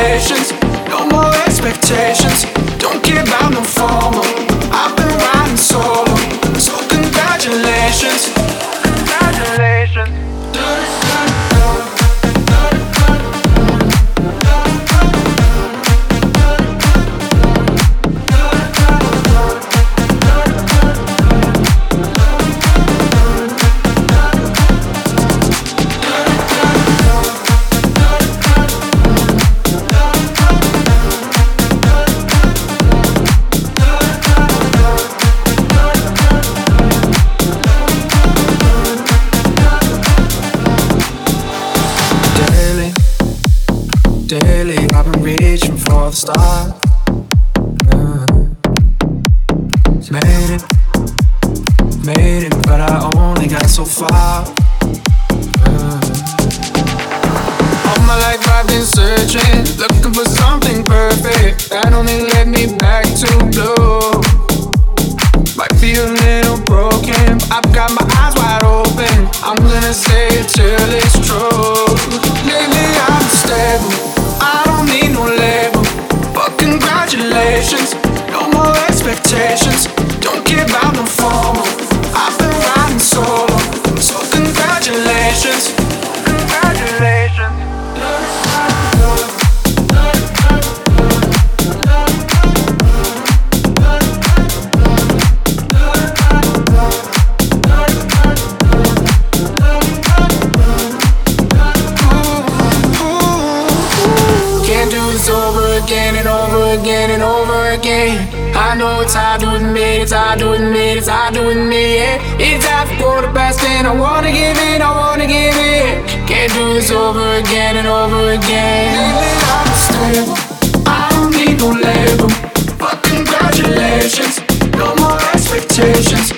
patience reaching for the stars. Uh, made it, made it, but I only got so far. Uh, all my life I've been searching, looking for something perfect that only led me back to blue. Might be a little broken, I've got my eyes wide open. I'm gonna say it till it's true. Congratulations, no more expectations. Don't give out no formal. I've been riding solo, so congratulations, congratulations. Can't do this over again and over again and over again. I know it's hard doing me, it's hard doing me, it's hard doing me, yeah. It's after quarter past ten, I wanna give in, I wanna give in. Can't do this over again and over again. Lately I'm stable, I don't need no label. But congratulations, no more expectations.